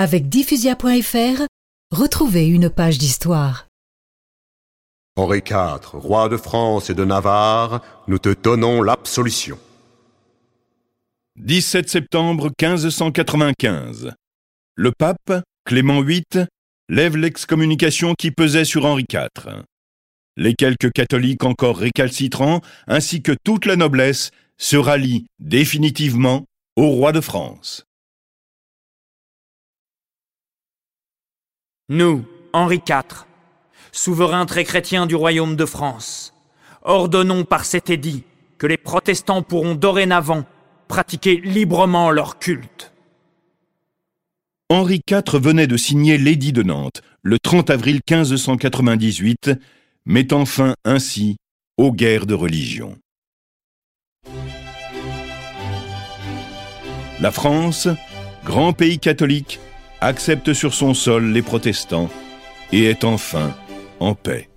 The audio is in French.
Avec diffusia.fr, retrouvez une page d'histoire. Henri IV, roi de France et de Navarre, nous te donnons l'absolution. 17 septembre 1595. Le pape, Clément VIII, lève l'excommunication qui pesait sur Henri IV. Les quelques catholiques encore récalcitrants, ainsi que toute la noblesse, se rallient définitivement au roi de France. Nous, Henri IV, souverain très chrétien du royaume de France, ordonnons par cet édit que les protestants pourront dorénavant pratiquer librement leur culte. Henri IV venait de signer l'édit de Nantes le 30 avril 1598, mettant fin ainsi aux guerres de religion. La France, grand pays catholique, accepte sur son sol les protestants et est enfin en paix.